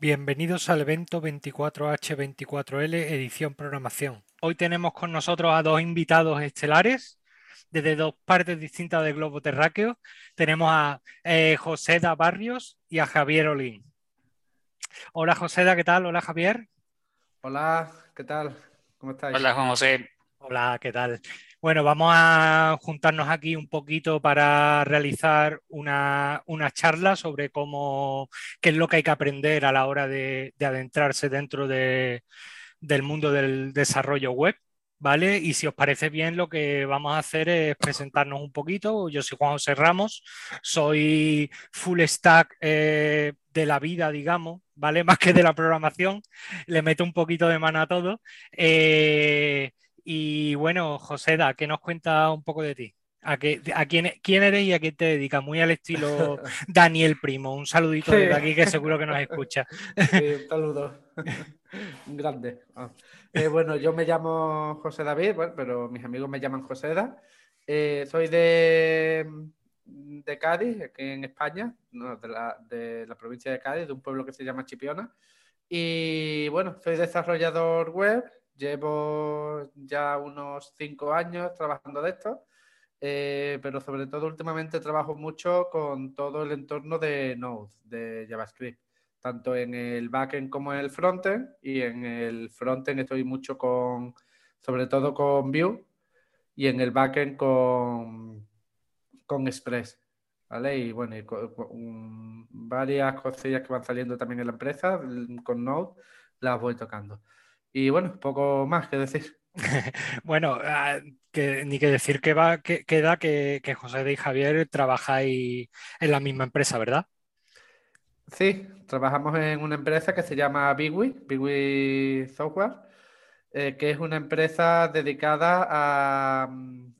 Bienvenidos al evento 24H24L edición programación. Hoy tenemos con nosotros a dos invitados estelares desde dos partes distintas del globo terráqueo. Tenemos a eh, José da Barrios y a Javier Olín. Hola José, ¿qué tal? Hola Javier. Hola, ¿qué tal? ¿Cómo estáis? Hola Juan José. Hola, ¿qué tal? Bueno, vamos a juntarnos aquí un poquito para realizar una, charla sobre cómo, qué es lo que hay que aprender a la hora de, adentrarse dentro del mundo del desarrollo web. ¿Vale? Y si os parece bien, lo que vamos a hacer es presentarnos un poquito. Yo soy Juan José Ramos, soy full stack eh, de la vida, digamos, ¿vale? Más que de la programación, le meto un poquito de mano a todo. Eh, y bueno, Joseda, ¿qué nos cuenta un poco de ti? ¿A, qué, a quién, quién, eres y a qué te dedicas? Muy al estilo Daniel Primo. Un saludito desde aquí que seguro que nos escucha. un saludo. Grande. Ah. Eh, bueno, yo me llamo José David, pero mis amigos me llaman Joseda. Eh, soy de, de Cádiz, aquí en España, de, la, de la provincia de Cádiz, de un pueblo que se llama Chipiona. Y bueno, soy desarrollador web, Llevo ya unos cinco años trabajando de esto, eh, pero sobre todo últimamente trabajo mucho con todo el entorno de Node, de JavaScript, tanto en el backend como en el frontend. Y en el frontend estoy mucho con, sobre todo con Vue, y en el backend con, con Express. ¿Vale? Y bueno, varias cosillas que van saliendo también en la empresa con Node las voy tocando. Y bueno, poco más que decir. bueno, ah, que, ni que decir que va, que, queda que, que José y Javier trabajáis en la misma empresa, ¿verdad? Sí, trabajamos en una empresa que se llama Bigwi, Bigwi Software, eh, que es una empresa dedicada a,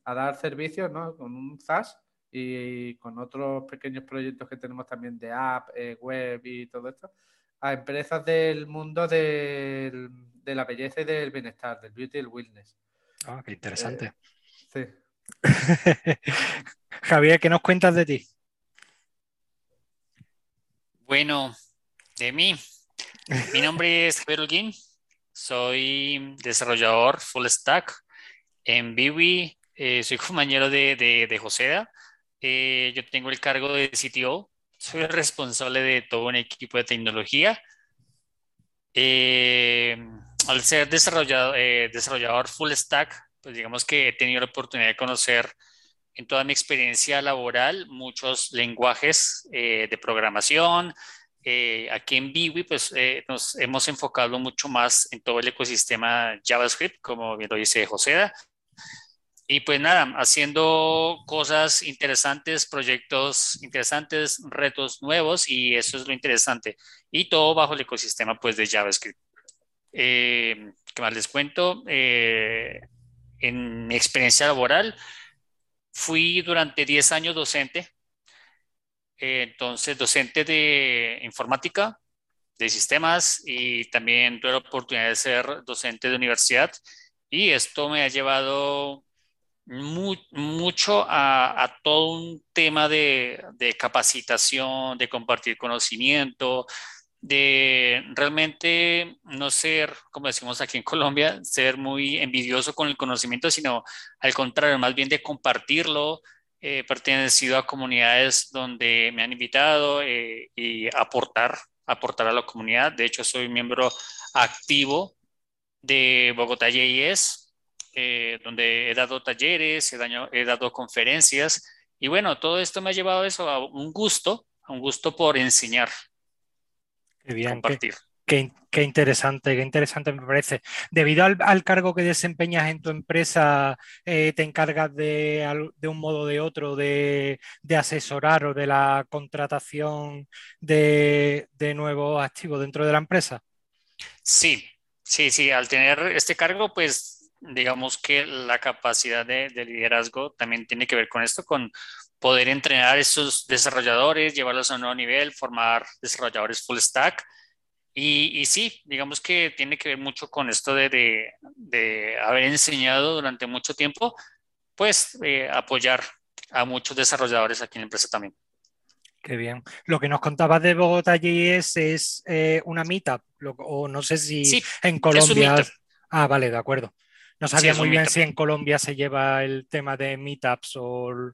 dar servicios ¿no? con un SaaS y con otros pequeños proyectos que tenemos también de app, eh, web y todo esto, a empresas del mundo del de la belleza y del bienestar, del beauty y el wellness. Ah, qué interesante. Eh, sí. Javier, ¿qué nos cuentas de ti? Bueno, de mí. Mi nombre es Javier Holguín. Soy desarrollador full stack en Biwi. Eh, soy compañero de, de, de Joseda. Eh, yo tengo el cargo de CTO. Soy responsable de todo un equipo de tecnología. Eh, al ser desarrollador, eh, desarrollador full stack, pues digamos que he tenido la oportunidad de conocer en toda mi experiencia laboral muchos lenguajes eh, de programación. Eh, aquí en Biwi, pues nos hemos enfocado mucho más en todo el ecosistema JavaScript, como bien lo dice José. Y pues nada, haciendo cosas interesantes, proyectos interesantes, retos nuevos, y eso es lo interesante. Y todo bajo el ecosistema pues de JavaScript. Eh, ¿Qué más les cuento? Eh, en mi experiencia laboral, fui durante 10 años docente. Eh, entonces, docente de informática, de sistemas y también tuve la oportunidad de ser docente de universidad. Y esto me ha llevado mucho a, todo un tema de, de capacitación, de compartir conocimiento, de realmente no ser, como decimos aquí en Colombia, ser muy envidioso con el conocimiento, sino al contrario, más bien de compartirlo. He pertenecido a comunidades donde me han invitado eh, y aportar, aportar a la comunidad. De hecho, soy miembro activo de Bogotá JS, eh, donde he dado talleres, he, he dado conferencias. Y bueno, todo esto me ha llevado a eso, a un gusto, a un gusto por enseñar, Qué bien, Qué, interesante, qué interesante me parece. Debido al, cargo que desempeñas en tu empresa, eh, ¿te encargas de, un modo o de otro de, asesorar o de la contratación de, nuevos activos dentro de la empresa? Sí, sí, sí. Al tener este cargo, pues digamos que la capacidad de, de liderazgo también tiene que ver con esto, con poder entrenar a esos desarrolladores, llevarlos a un nuevo nivel, formar desarrolladores full stack. Y, y sí, digamos que tiene que ver mucho con esto de, de, haber enseñado durante mucho tiempo, pues eh, apoyar a muchos desarrolladores aquí en la empresa también. Qué bien. Lo que nos contabas de Bogotá JS es eh, una meetup, o no sé si en Colombia. Ah, vale, de acuerdo. No sabía muy bien si en Colombia se lleva el tema de meetups o,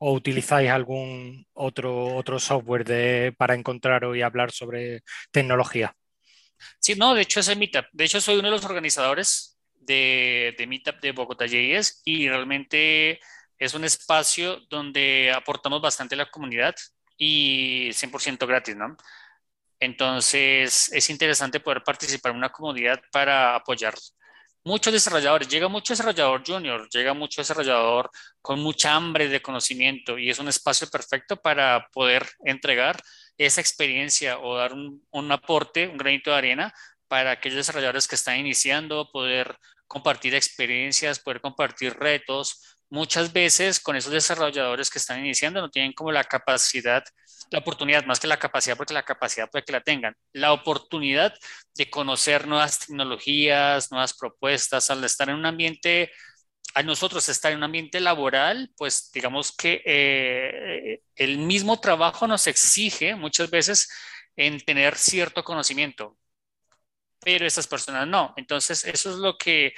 utilizáis algún otro, otro software para encontraros y hablar sobre tecnología. Sí, no, de hecho es el Meetup. De hecho, soy uno de los organizadores de, de Meetup de Bogotá JS y realmente es un espacio donde aportamos bastante a la comunidad y 100% gratis, ¿no? Entonces, es interesante poder participar en una comunidad para apoyar muchos desarrolladores. Llega mucho desarrollador junior, llega mucho desarrollador con mucha hambre de conocimiento y es un espacio perfecto para poder entregar esa experiencia o dar un, un aporte, un granito de arena para aquellos desarrolladores que están iniciando, poder compartir experiencias, poder compartir retos, muchas veces con esos desarrolladores que están iniciando no tienen como la capacidad, la oportunidad, más que la capacidad, porque la capacidad puede que la tengan, la oportunidad de conocer nuevas tecnologías, nuevas propuestas, al estar en un ambiente, a nosotros estar en un ambiente laboral, pues digamos que eh, el mismo trabajo nos exige muchas veces en tener cierto conocimiento, pero esas personas no. Entonces, eso es lo que,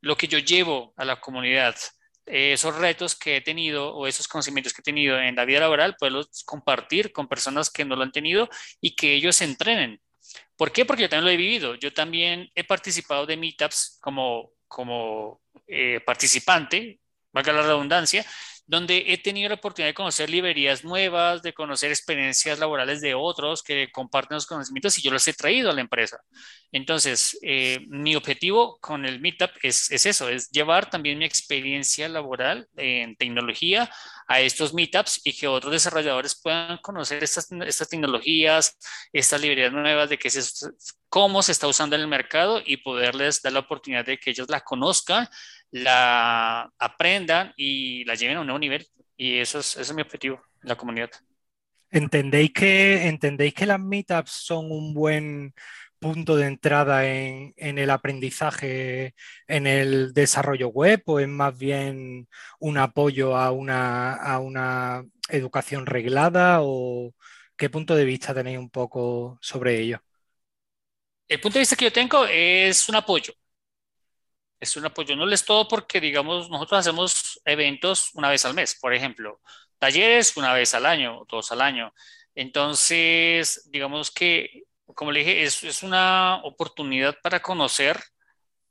lo que yo llevo a la comunidad esos retos que he tenido o esos conocimientos que he tenido en la vida laboral, poderlos compartir con personas que no lo han tenido y que ellos entrenen. ¿Por qué? Porque yo también lo he vivido. Yo también he participado de meetups como, como eh, participante, valga la redundancia, donde he tenido la oportunidad de conocer librerías nuevas, de conocer experiencias laborales de otros que comparten los conocimientos y yo los he traído a la empresa. Entonces, eh, mi objetivo con el Meetup es, es, eso, es llevar también mi experiencia laboral en tecnología a estos Meetups y que otros desarrolladores puedan conocer estas, estas tecnologías, estas librerías nuevas, de qué es, cómo se está usando en el mercado y poderles dar la oportunidad de que ellos la conozcan la aprendan y la lleven a un nuevo nivel. Y eso es, es mi objetivo, la comunidad. ¿Entendéis que, ¿Entendéis que las meetups son un buen punto de entrada en, el aprendizaje en el desarrollo web o es más bien un apoyo a una, a una educación reglada o qué punto de vista tenéis un poco sobre ello? El punto de vista que yo tengo es un apoyo es un apoyo. No les todo porque, digamos, nosotros hacemos eventos una vez al mes, por ejemplo, talleres una vez al año, dos al año. Entonces, digamos que, como le dije, es, es una oportunidad para conocer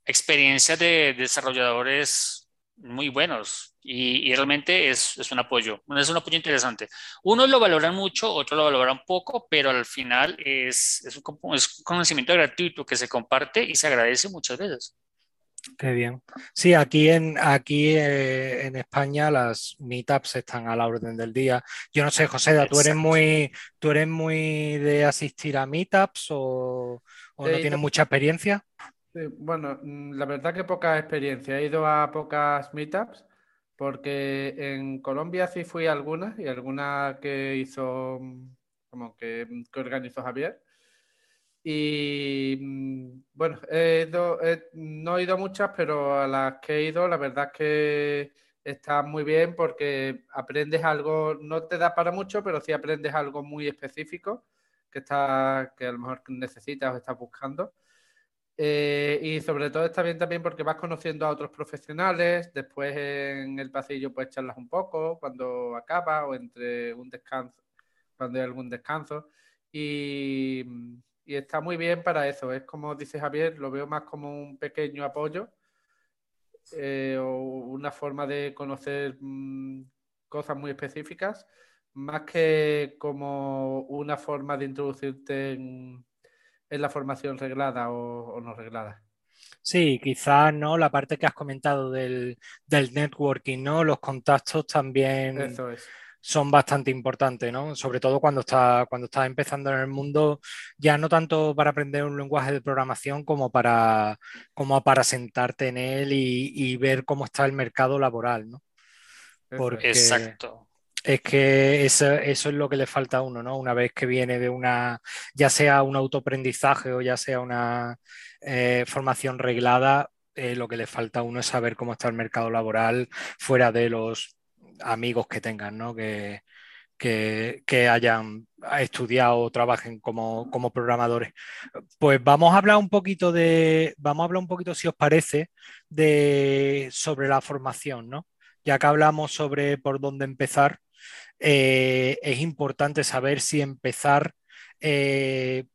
experiencias de desarrolladores muy buenos y, realmente es, es, un apoyo, es un apoyo interesante. Unos lo valoran mucho, otros lo valoran poco, pero al final es, es, un, es un conocimiento gratuito que se comparte y se agradece muchas veces. Qué bien. Sí, aquí en, aquí eh, en España las meetups están a la orden del día. Yo no sé, José, ¿tú eres muy, tú eres muy de asistir a meetups o, no tienes mucha experiencia? bueno, mm, la verdad que poca experiencia. He ido a pocas meetups porque en Colombia sí fui a algunas y algunas que hizo, mm, como que, que organizó Javier. Y mm, bueno, no he ido a muchas, pero a las que he ido, la verdad es que está muy bien porque aprendes algo, no te da para mucho, pero sí aprendes algo muy específico que, está, que a lo mejor necesitas o estás buscando. Eh, y sobre todo está bien también porque vas conociendo a otros profesionales, después en el pasillo puedes charlas un poco cuando acaba o entre un descanso, cuando hay algún descanso. Y, y está muy bien para eso. Es como dice Javier, lo veo más como un pequeño apoyo eh, o una forma de conocer mm, cosas muy específicas, más que como una forma de introducirte en, la formación reglada o, no reglada. Sí, quizás no, la parte que has comentado del, del networking, ¿no? Los contactos también. Eso es son bastante importantes, ¿no? Sobre todo cuando estás cuando estás empezando en el mundo, ya no tanto para aprender un lenguaje de programación como para, como para sentarte en él y, ver cómo está el mercado laboral, ¿no? Porque Exacto. Es que eso, es lo que le falta a uno, ¿no? Una vez que viene de una, ya sea un autoaprendizaje o ya sea una eh, formación reglada, eh, lo que le falta a uno es saber cómo está el mercado laboral fuera de los amigos que tengan, ¿no? Que, que, hayan estudiado o trabajen como, programadores. Pues vamos a hablar un poquito de, vamos a hablar un poquito, si os parece, de sobre la formación, ¿no? Ya que hablamos sobre por dónde empezar, eh, es importante saber si empezar eh,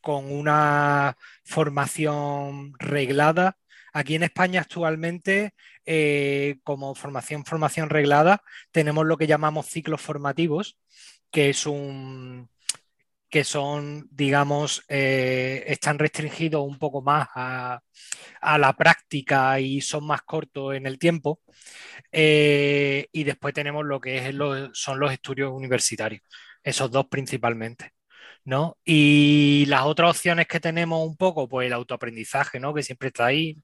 con una formación reglada. Aquí en España actualmente, eh, como formación, formación reglada, tenemos lo que llamamos ciclos formativos, que es un que son, digamos, están restringidos un poco más a, la práctica y son más cortos en el tiempo. y después tenemos lo que es son los estudios universitarios, esos dos principalmente. ¿No? Y las otras opciones que tenemos un poco, pues el autoaprendizaje, ¿no? Que siempre está ahí,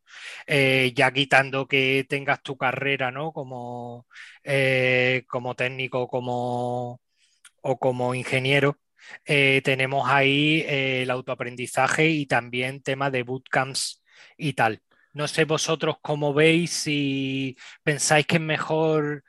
eh, ya quitando que tengas tu carrera, ¿no? Como, eh, como técnico como, o como ingeniero. Eh, tenemos ahí el autoaprendizaje y también tema de bootcamps y tal. No sé vosotros cómo veis, si pensáis que es mejor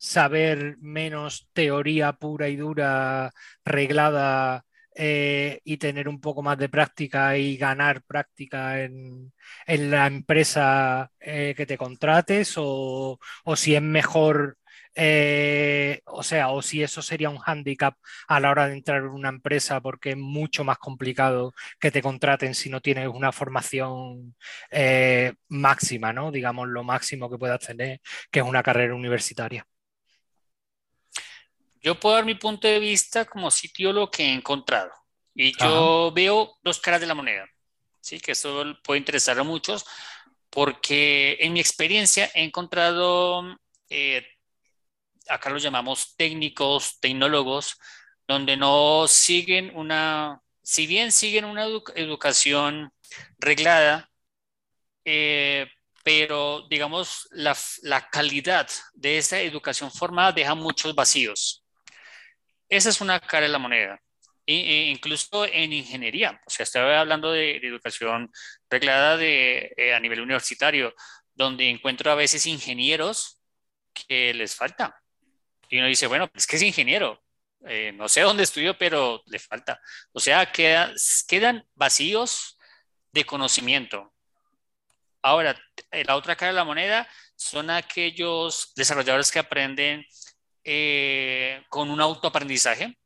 saber menos teoría pura y dura, reglada, eh, y tener un poco más de práctica y ganar práctica en, la empresa eh, que te contrates, o, si es mejor, eh, o sea, o si eso sería un hándicap a la hora de entrar en una empresa porque es mucho más complicado que te contraten si no tienes una formación máxima, ¿no? Digamos, lo máximo que puedas tener, que es una carrera universitaria. Yo puedo dar mi punto de vista como sitio lo que he encontrado. Y yo veo dos caras de la moneda. Sí, que eso puede interesar a muchos, porque en mi experiencia he encontrado, eh, acá los llamamos técnicos, tecnólogos, donde no siguen una, si bien siguen una educación reglada, eh, pero digamos la, la, calidad de esa educación formada deja muchos vacíos. Esa es una cara de la moneda. E, incluso en ingeniería, o sea, estaba hablando de, educación reglada de, eh, a nivel universitario, donde encuentro a veces ingenieros que les falta. Y uno dice, bueno, es que es ingeniero, eh, no sé dónde estudió, pero le falta. O sea, quedan vacíos de conocimiento. Ahora, la otra cara de la moneda son aquellos desarrolladores que aprenden eh, con un autoaprendizaje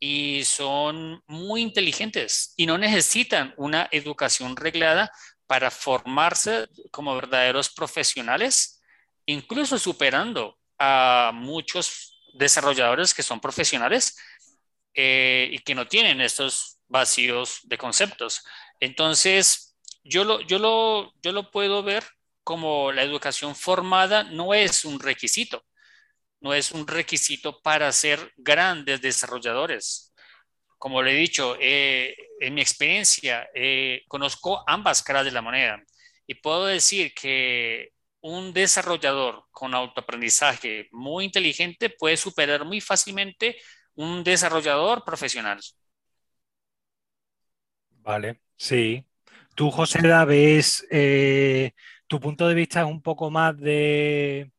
y son muy inteligentes y no necesitan una educación reglada para formarse como verdaderos profesionales, incluso superando a muchos desarrolladores que son profesionales eh, y que no tienen estos vacíos de conceptos. Entonces, yo lo, yo, lo, yo lo puedo ver como la educación formada no es un requisito no es un requisito para ser grandes desarrolladores. Como le he dicho, eh, en mi experiencia eh, conozco ambas caras de la moneda y puedo decir que un desarrollador con autoaprendizaje muy inteligente puede superar muy fácilmente un desarrollador profesional. Vale, sí. Tú, José, ves, eh, tu punto de vista es un poco más de,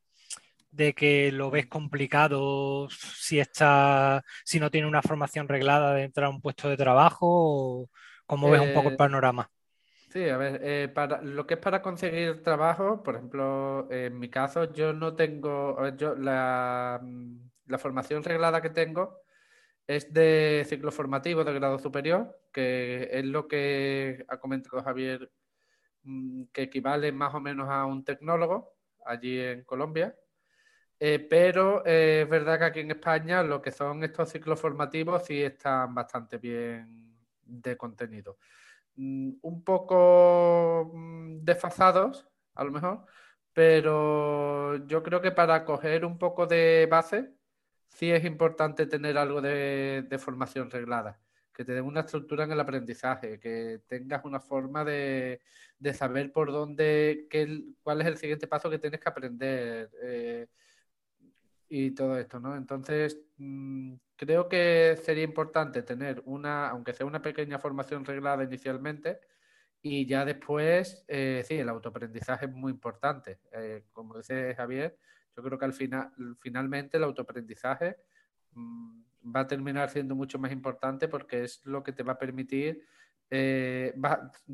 de que lo ves complicado si está, si no tiene una formación reglada de entrar a un puesto de trabajo? O ¿Cómo ves un poco el eh, panorama? Sí, a ver, eh, para lo que es para conseguir trabajo, por ejemplo, en mi caso, yo no tengo, yo la, la formación reglada que tengo es de ciclo formativo de grado superior, que es lo que ha comentado Javier, mm, que equivale más o menos a un tecnólogo allí en Colombia. Eh, pero eh, es verdad que aquí en España lo que son estos ciclos formativos sí están bastante bien de contenido. Mm, un poco mm, desfasados, a lo mejor, pero yo creo que para coger un poco de base sí es importante tener algo de, formación reglada, que te den una estructura en el aprendizaje, que tengas una forma de, saber por dónde, qué, cuál es el siguiente paso que tienes que aprender. Eh, y todo esto, ¿no? Entonces, mm, creo que sería importante tener una, aunque sea una pequeña formación reglada inicialmente, y ya después, eh, sí, el autoaprendizaje es muy importante. Eh, como dice Javier, Yo creo que al final, finalmente el autoaprendizaje mm, va a terminar siendo mucho más importante porque es lo que te va a permitir, eh,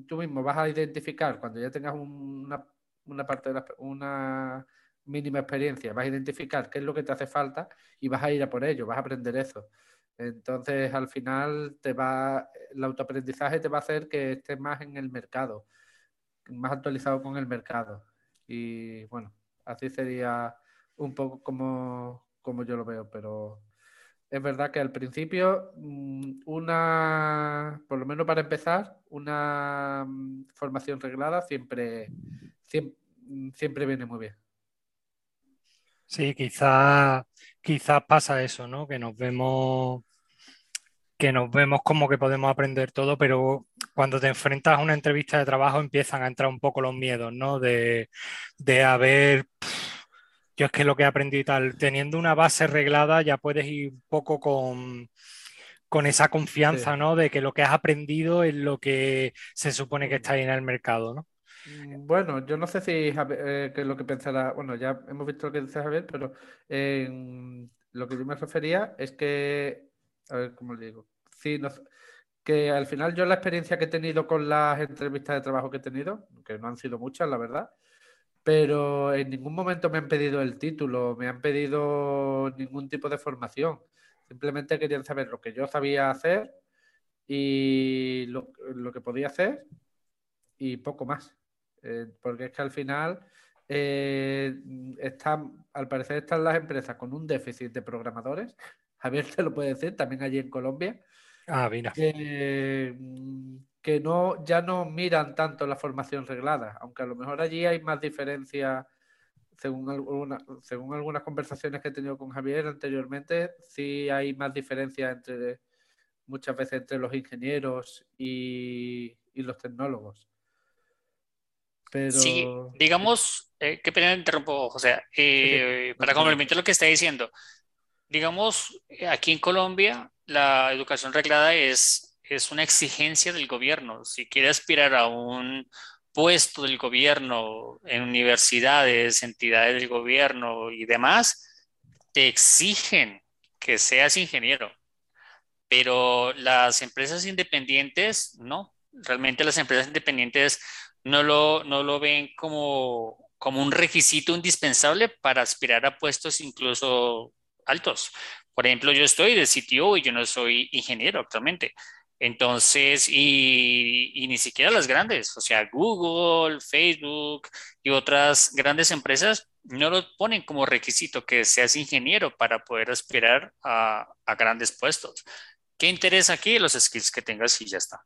tú mismo vas a identificar cuando ya tengas una, una parte de la, una mínima experiencia, vas a identificar qué es lo que te hace falta y vas a ir a por ello, vas a aprender eso. Entonces, al final, te va, el autoaprendizaje te va a hacer que estés más en el mercado, más actualizado con el mercado. Y bueno, así sería un poco como, como yo lo veo, pero es verdad que al principio, mm, una, por lo menos para empezar, una mm, formación reglada siempre, siempre, siempre viene muy bien. Sí, quizás quizás pasa eso, ¿no? Que nos vemos que nos vemos como que podemos aprender todo, pero cuando te enfrentas a una entrevista de trabajo empiezan a entrar un poco los miedos, ¿no? De, de haber, yo es que lo que he aprendido y tal, teniendo una base reglada ya puedes ir un poco con, con esa confianza, ¿no? De que lo que has aprendido es lo que se supone que está ahí en el mercado, ¿no? Mm, bueno, yo no sé si eh, es lo que pensará, bueno, ya hemos visto lo que dice Javier, pero lo que yo me refería es que, a ver cómo le digo, sí, que al final yo la experiencia que he tenido con las entrevistas de trabajo que he tenido, que no han sido muchas, la verdad, pero en ningún momento me han pedido el título, me han pedido ningún tipo de formación. Simplemente querían saber lo que yo sabía hacer y lo que podía hacer y poco más. Eh, porque es que al final eh, están, al parecer están las empresas con un déficit de programadores. Javier te lo puede decir, también allí en Colombia. Ah, mira. Que, que no, ya no miran tanto la formación reglada, aunque a lo mejor allí hay más diferencia, según, según algunas conversaciones que he tenido con Javier anteriormente, sí hay más diferencia entre muchas veces entre los ingenieros y, y los tecnólogos. Sí, digamos, eh, qué pena interrumpo, José, eh, para complementar lo que está diciendo. Digamos, eh, aquí en Colombia la educación reglada es, es una exigencia del gobierno. Si quiere aspirar a un puesto del gobierno en universidades, entidades del gobierno y demás, te exigen que seas ingeniero. Pero las empresas independientes, no. Realmente las empresas independientes no lo, no lo ven como, como un requisito indispensable para aspirar a puestos incluso altos. Por ejemplo, yo estoy de CTO y yo no soy ingeniero actualmente. Entonces, y, y, ni siquiera las grandes, o sea, Google, Facebook y otras grandes empresas no lo ponen como requisito que seas ingeniero para poder aspirar a, a grandes puestos. ¿Qué interesa aquí? Los skills que tengas y ya está.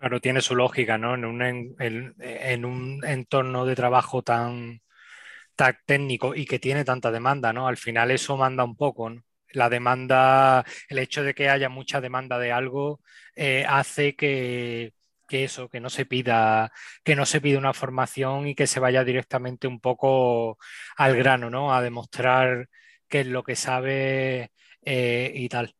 Claro, tiene su lógica, ¿no? En un, en, un entorno de trabajo tan, tan, técnico y que tiene tanta demanda, ¿no? Al final eso manda un poco, ¿no? La demanda, el hecho de que haya mucha demanda de algo eh, hace que, que, eso, que no se pida, que no se pida una formación y que se vaya directamente un poco al grano, ¿no? A demostrar qué es lo que sabe eh, y tal.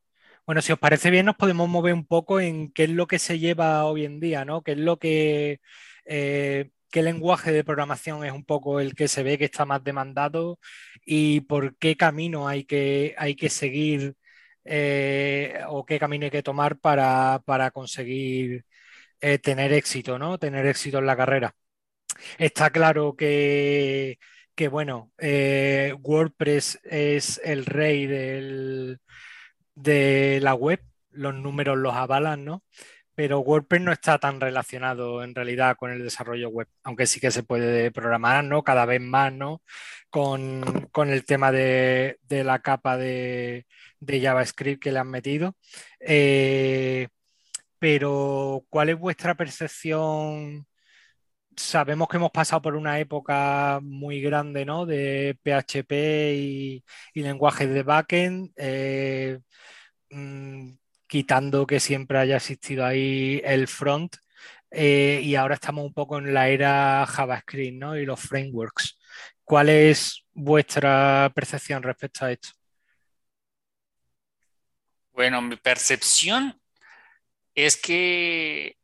Bueno, si os parece bien, nos podemos mover un poco en qué es lo que se lleva hoy en día, ¿no? ¿Qué es lo que, eh, qué lenguaje de programación es un poco el que se ve que está más demandado y por qué camino hay que, hay que seguir eh, o qué camino hay que tomar para, conseguir eh, tener éxito, ¿no? Tener éxito en la carrera. Está claro que, que bueno, WordPress es el rey del de la web, los números los avalan, ¿no? Pero WordPress no está tan relacionado en realidad con el desarrollo web, aunque sí que se puede programar, ¿no? Cada vez más, ¿no? Con, el tema de, la capa de, JavaScript que le han metido. Eh, pero, ¿cuál es vuestra percepción? Sabemos que hemos pasado por una época muy grande, ¿no? De PHP y, lenguajes de backend. Eh, Mm, quitando que siempre haya existido ahí el front, eh, y ahora estamos un poco en la era JavaScript ¿no? y los frameworks. ¿Cuál es vuestra percepción respecto a esto? Bueno, mi percepción es que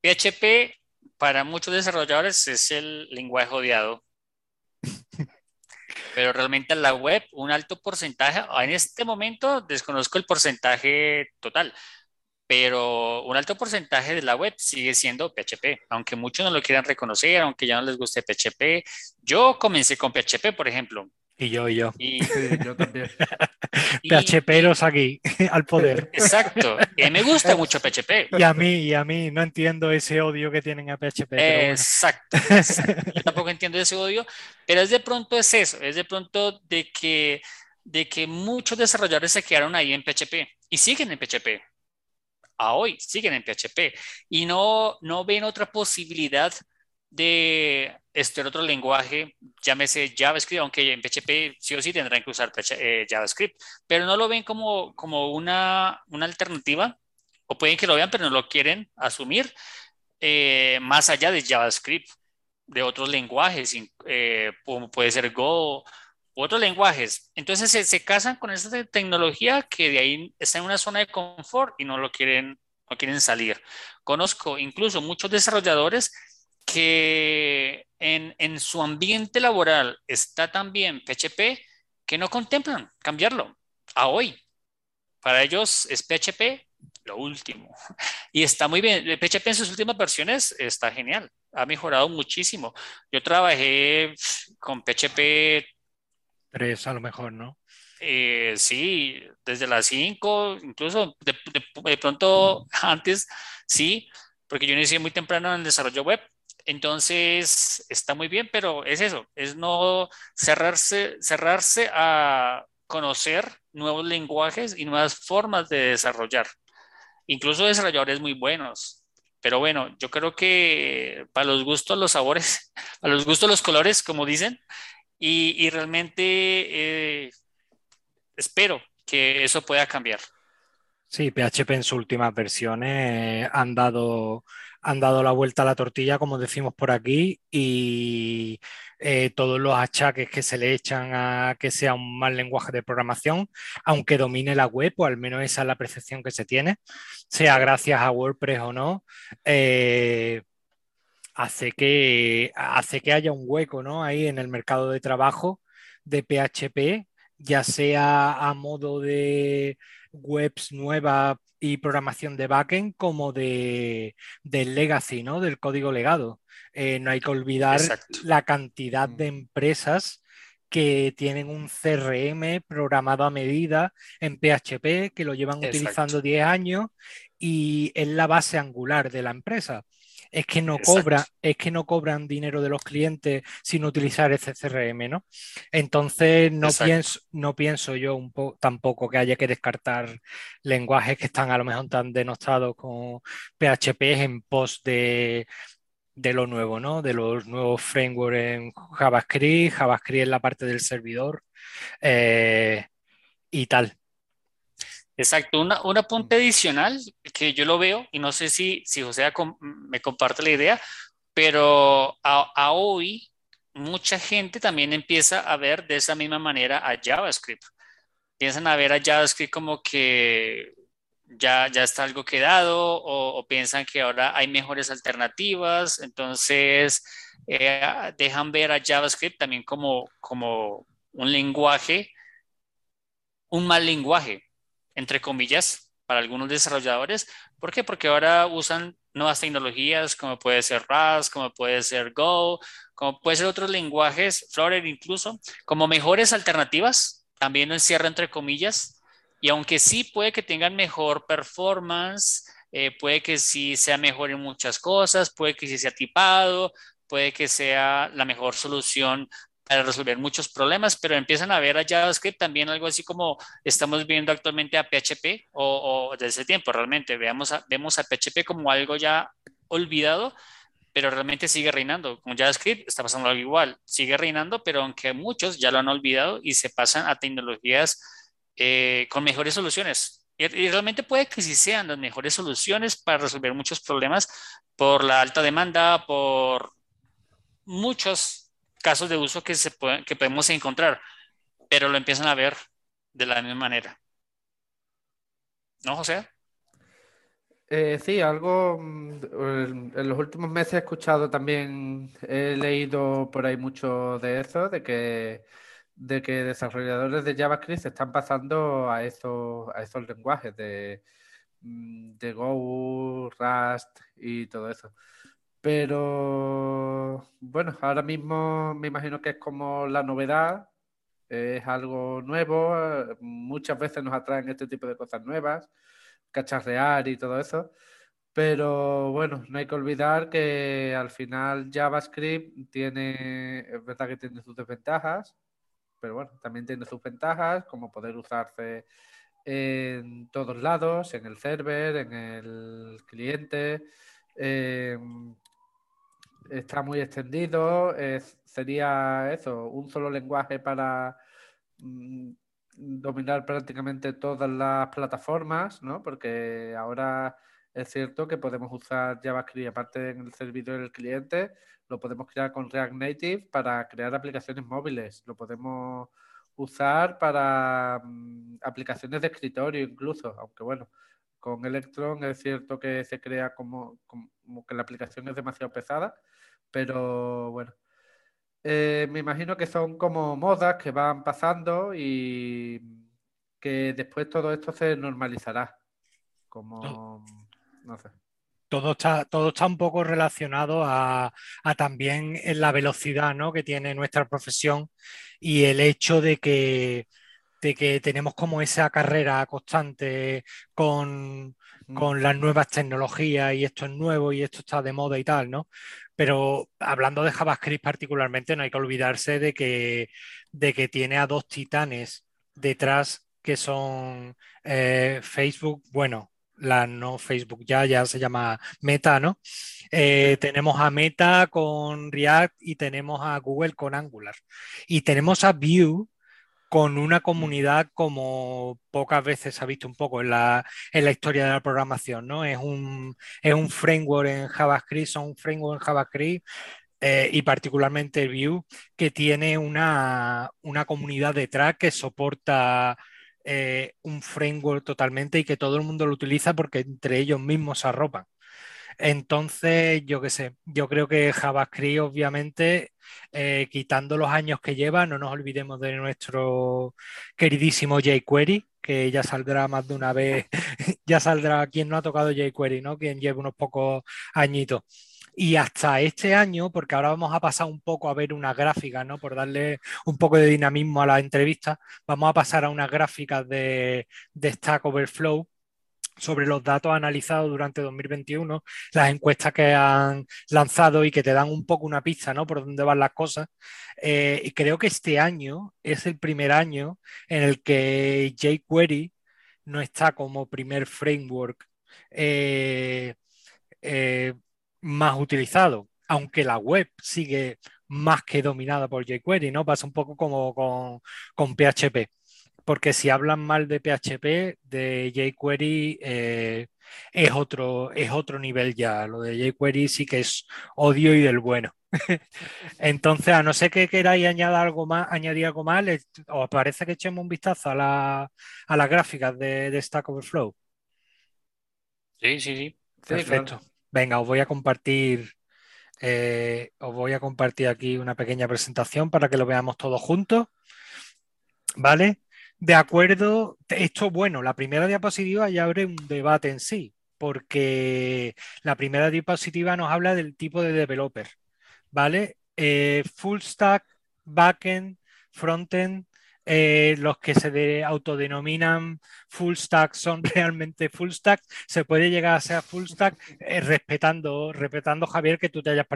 PHP para muchos desarrolladores es el lenguaje odiado. pero realmente en la web un alto porcentaje, en este momento desconozco el porcentaje total, pero un alto porcentaje de la web sigue siendo PHP, aunque muchos no lo quieran reconocer, aunque ya no les guste PHP. Yo comencé con PHP, por ejemplo. Y yo, y yo. Y, yo también. PHPeros aquí, al poder. Exacto. Me gusta mucho PHP. Y a mí, y a mí, no entiendo ese odio que tienen a PHP. exacto, exacto. Yo tampoco entiendo ese odio, pero es de pronto es eso, es de pronto de que, de que muchos desarrolladores se quedaron ahí en PHP y siguen en PHP a hoy siguen en PHP y no, no ven otra posibilidad de este otro lenguaje, llámese JavaScript, aunque en PHP sí o sí tendrán que usar eh, JavaScript, pero no lo ven como, como una, una, alternativa, o pueden que lo vean, pero no lo quieren asumir eh, más allá de JavaScript, de otros lenguajes, eh, como puede ser Go otros lenguajes. Entonces se, casan con esta tecnología que de ahí está en una zona de confort y no lo quieren, no quieren salir. Conozco incluso muchos desarrolladores que en, en su ambiente laboral está también PHP que no contemplan cambiarlo a hoy. Para ellos es PHP lo último. Y está muy bien. PHP en sus últimas versiones está genial. Ha mejorado muchísimo. Yo trabajé con PHP Tres a lo mejor, ¿no? Eh, sí, desde las cinco, incluso de, pronto antes, sí, porque yo inicié muy temprano en el desarrollo web. Entonces, está muy bien, pero es eso, es no cerrarse, cerrarse a conocer nuevos lenguajes y nuevas formas de desarrollar. Incluso desarrolladores muy buenos. Pero bueno, yo creo que para los gustos, los sabores, a los gustos, los colores, como dicen, y, realmente eh, espero que eso pueda cambiar. Sí, PHP en sus últimas versiones han dado, han dado la vuelta a la tortilla, como decimos por aquí, y eh, todos los achaques que se le echan a que sea un mal lenguaje de programación, aunque domine la web, o al menos esa es la percepción que se tiene, sea gracias a WordPress o no, eh, hace que, hace que haya un hueco ¿no? ahí en el mercado de trabajo de PHP, ya sea a modo de webs nuevas y programación de backend como de, del legacy, ¿no? del código legado. Eh, no hay que olvidar la cantidad de mm. empresas que tienen un CRM programado a medida en PHP, que lo llevan utilizando 10 años y es la base angular de la empresa es que no cobra, es que no cobran dinero de los clientes sin utilizar ese CRM, ¿no? Entonces no pienso, no pienso yo un tampoco que haya que descartar lenguajes que están a lo mejor tan denostados como PHP en pos de, lo nuevo, ¿no? De los nuevos frameworks en JavaScript, JavaScript en la parte del servidor eh, y tal. Exacto, una, un apunte adicional que yo lo veo, y no sé si, si José me comparte la idea, pero a, hoy mucha gente también empieza a ver de esa misma manera a JavaScript. Piensan a ver a JavaScript como que ya, ya está algo quedado o, piensan que ahora hay mejores alternativas, entonces eh, dejan ver a JavaScript también como, como un lenguaje, un mal lenguaje, entre comillas, para algunos desarrolladores. ¿Por qué? Porque ahora usan nuevas tecnologías como puede ser Rust, como puede ser Go, como puede ser otros lenguajes, Flutter incluso, como mejores alternativas, también lo encierra entre comillas, y aunque sí puede que tengan mejor performance, eh, puede que sí sea mejor en muchas cosas, puede que sí sea tipado, puede que sea la mejor solución para resolver muchos problemas, pero empiezan a ver a JavaScript también algo así como estamos viendo actualmente a PHP o, desde ese tiempo realmente. Veamos vemos a PHP como algo ya olvidado, pero realmente sigue reinando. Con JavaScript está pasando algo igual, sigue reinando, pero aunque muchos ya lo han olvidado y se pasan a tecnologías eh, con mejores soluciones. Y, y realmente puede que sí sean las mejores soluciones para resolver muchos problemas por la alta demanda, por muchos casos de uso que, se pueden, que podemos encontrar, pero lo empiezan a ver de la misma manera. ¿No, José? Eh, sí, algo mm, en los últimos meses he escuchado también, he leído por ahí mucho de eso, de que de que desarrolladores de JavaScript se están pasando a esos, a esos lenguajes de, mm, de Go, Rust y todo eso. Pero bueno, ahora mismo me imagino que es como la novedad, es algo nuevo, muchas veces nos atraen este tipo de cosas nuevas, cacharrear y todo eso. Pero bueno, no hay que olvidar que al final JavaScript tiene, es verdad que tiene sus desventajas, pero bueno, también tiene sus ventajas, como poder usarse en todos lados, en el server, en el cliente. Em, está muy extendido. sería eso, un solo lenguaje para mm, dominar prácticamente todas las plataformas, ¿no? Porque ahora es cierto que podemos usar JavaScript aparte en el servidor del cliente, lo podemos crear con React Native para crear aplicaciones móviles, lo podemos usar para mm, aplicaciones de escritorio incluso, aunque bueno, con Electron es cierto que se crea como, que la aplicación es demasiado pesada, pero bueno. Eh, me imagino que son como modas que van pasando y que después todo esto se normalizará. Como, no sé. Todo está, todo está un poco relacionado a, también en la velocidad ¿no? que tiene nuestra profesión y el hecho de que de que tenemos como esa carrera constante con, con las nuevas tecnologías y esto es nuevo y esto está de moda y tal, ¿no? Pero hablando de JavaScript particularmente, no hay que olvidarse de que, de que tiene a dos titanes detrás que son eh, Facebook, bueno, la no Facebook ya, ya se llama Meta, ¿no? Eh, tenemos a Meta con React y tenemos a Google con Angular. Y tenemos a Vue con una comunidad como pocas veces se ha visto un poco en la, en la historia de la programación, ¿no? Es un, es un framework en JavaScript, son un framework en JavaScript eh, y particularmente Vue que tiene una, una comunidad detrás que soporta eh, un framework totalmente y que todo el mundo lo utiliza porque entre ellos mismos se arropan. Entonces, yo qué sé, yo creo que JavaScript, obviamente, eh, quitando los años que lleva, no nos olvidemos de nuestro queridísimo jQuery, que ya saldrá más de una vez, ya saldrá quien no ha tocado jQuery, ¿no? Quien lleve unos pocos añitos. Y hasta este año, porque ahora vamos a pasar un poco a ver unas gráficas, ¿no? Por darle un poco de dinamismo a la entrevista, vamos a pasar a unas gráficas de, de Stack Overflow sobre los datos analizados durante 2021, las encuestas que han lanzado y que te dan un poco una pista ¿no? por dónde van las cosas. Eh, y creo que este año es el primer año en el que jQuery no está como primer framework eh, eh, más utilizado, aunque la web sigue más que dominada por jQuery, ¿no? Pasa un poco como con, con PHP porque si hablan mal de PHP, de jQuery eh, es, otro, es otro nivel ya. Lo de jQuery sí que es odio y del bueno. Entonces, a no ser que queráis añadir algo más, añadir algo más, ¿os parece que echemos un vistazo a, la, a las gráficas de, Stack Overflow? Sí, sí, sí. Perfecto. Venga, os voy a compartir. Eh, os voy a compartir aquí una pequeña presentación para que lo veamos todos juntos. ¿Vale? De acuerdo, esto, bueno, la primera diapositiva ya abre un debate en sí, porque la primera diapositiva nos habla del tipo de developer, ¿vale? Eh, full stack, backend, frontend, eh, los que se autodenominan full stack son realmente full stack, se puede llegar a ser full stack eh, respetando, respetando, Javier, que tú te hayas,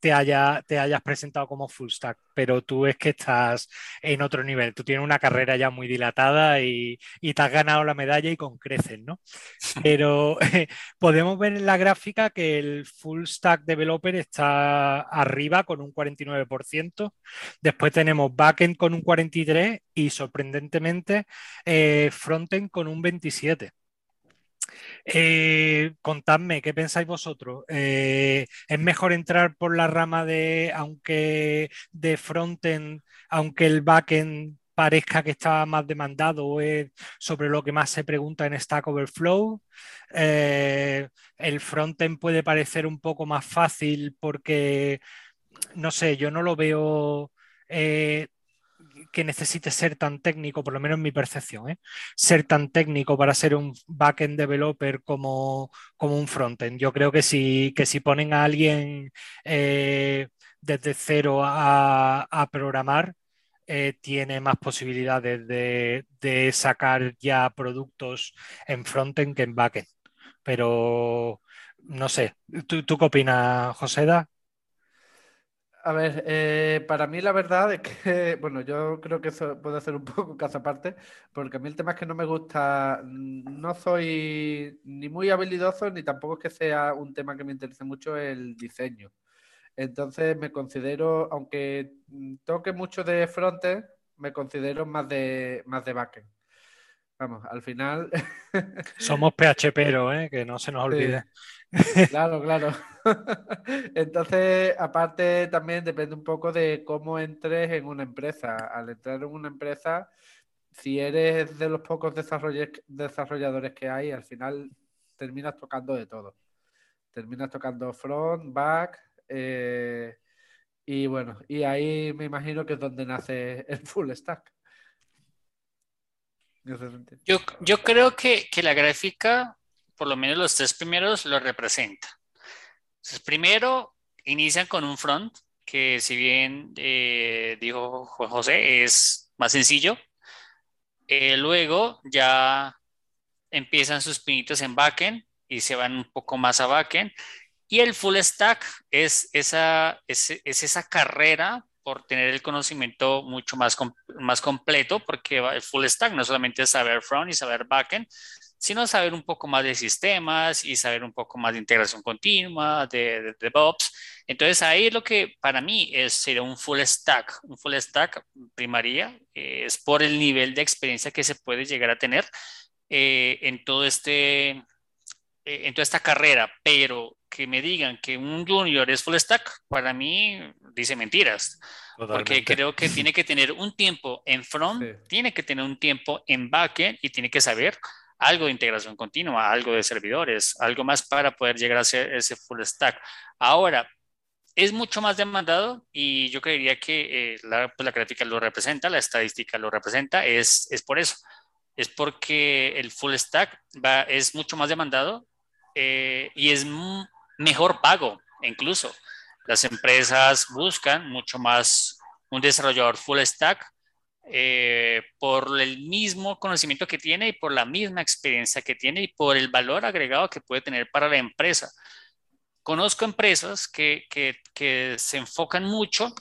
te, haya, te hayas presentado como full stack, pero tú es que estás en otro nivel, tú tienes una carrera ya muy dilatada y, y te has ganado la medalla y con creces, ¿no? Pero podemos ver en la gráfica que el full stack developer está arriba con un 49%, después tenemos backend con un 43% y sorprendentemente eh, frontend con un 27. Eh, contadme, ¿qué pensáis vosotros? Eh, ¿Es mejor entrar por la rama de, aunque de frontend, aunque el backend parezca que está más demandado o es sobre lo que más se pregunta en Stack Overflow? el frontend puede parecer un poco más fácil porque, no sé, yo no lo veo que necesite ser tan técnico, por lo menos en mi percepción, ¿eh? ser tan técnico para ser un backend developer como, como un frontend. Yo creo que si, que si ponen a alguien eh, desde cero a, programar, eh, tiene más posibilidades de, sacar ya productos en frontend que en backend. Pero no sé, ¿tú, tú qué opinas, Joseda? A ver, eh, para mí la verdad es que, bueno, yo creo que eso puede ser un poco caso aparte, porque a mí el tema es que no me gusta, no soy ni muy habilidoso, ni tampoco es que sea un tema que me interese mucho el diseño. Entonces me considero, aunque toque mucho de frontend, me considero más de, más de backend. Vamos, al final. Somos PHP, ¿eh? que no se nos olvide. Claro, claro. Entonces, aparte, también depende un poco de cómo entres en una empresa. Al entrar en una empresa, si eres de los pocos desarrolladores que hay, al final terminas tocando de todo. Terminas tocando front, back, eh, y bueno, y ahí me imagino que es donde nace el full stack. Yo, creo que, que la gráfica por lo menos los tres primeros lo representa. Entonces, primero, inician con un front, que si bien eh, dijo José, es más sencillo. Eh, luego ya empiezan sus pinitos en backend y se van un poco más a backend. Y el full stack es esa, es, es esa carrera por tener el conocimiento mucho más, más completo, porque el full stack no solamente es saber front y saber backend, sino saber un poco más de sistemas y saber un poco más de integración continua, de, DevOps. Entonces ahí lo que para mí es, sería un full stack. Un full stack primaria eh, es por el nivel de experiencia que se puede llegar a tener eh, en todo este, eh, en toda esta carrera, pero que me digan que un junior es full stack, para mí dice mentiras. Porque creo que tiene que tener un tiempo en front, tiene que tener un tiempo en backend y tiene que saber algo de integración continua, algo de servidores, algo más para poder llegar a ser ese full stack. Ahora, es mucho más demandado y yo creería que eh, la, pues, la, gráfica lo representa, la estadística lo representa, es, es por eso. Es porque el full stack va, es mucho más demandado eh, y es mejor pago incluso. Las empresas buscan mucho más un desarrollador full stack eh, por el mismo conocimiento que tiene y por la misma experiencia que tiene y por el valor agregado que puede tener para la empresa. Conozco empresas que, que, se enfocan mucho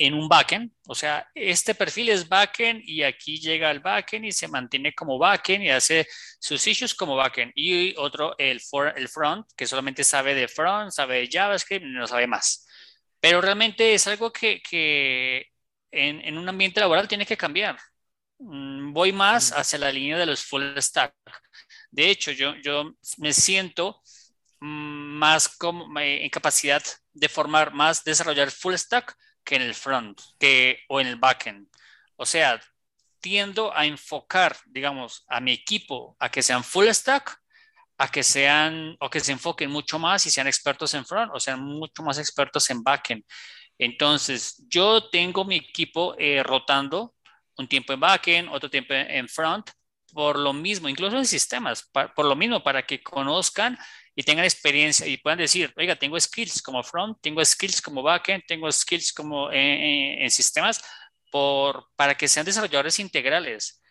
en un backend, o sea, este perfil es backend y aquí llega al backend y se mantiene como backend y hace sus issues como backend. Y otro, el, for, el front, que solamente sabe de front, sabe de JavaScript no sabe más. Pero realmente es algo que, que en, un ambiente laboral tiene que cambiar. Mm, voy más hacia la línea de los full stack. De hecho, yo, yo me siento mm, más como, en capacidad de formar más, desarrollar full stack en el front que, o en el backend. O sea, tiendo a enfocar, digamos, a mi equipo a que sean full stack, a que sean o que se enfoquen mucho más y sean expertos en front o sean mucho más expertos en backend. Entonces, yo tengo mi equipo eh, rotando un tiempo en backend, otro tiempo en front, por lo mismo, incluso en sistemas, por lo mismo, para que conozcan y tengan experiencia y puedan decir, oiga, tengo skills como front, tengo skills como backend, tengo skills como en, sistemas, por, para que sean desarrolladores integrales.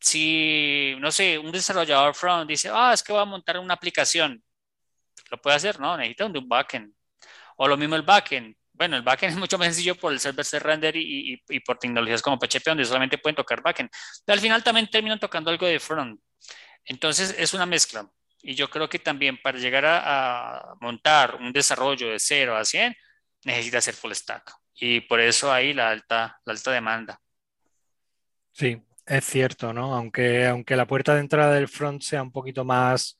Si, no sé, un desarrollador front dice, ah, es que voy a montar una aplicación, lo puede hacer, ¿no? Necesita un backend. O lo mismo el backend, bueno, el backend es mucho más sencillo por el server-side render y, por tecnologías como PHP, donde solamente pueden tocar backend. Pero al final también terminan tocando algo de front. Entonces es una mezcla. Y yo creo que también para llegar a, montar un desarrollo de 0 a 100, necesita ser full stack. Y por eso ahí la alta, la alta demanda. Sí, es cierto, ¿no? Aunque, aunque la puerta de entrada del front sea un poquito más,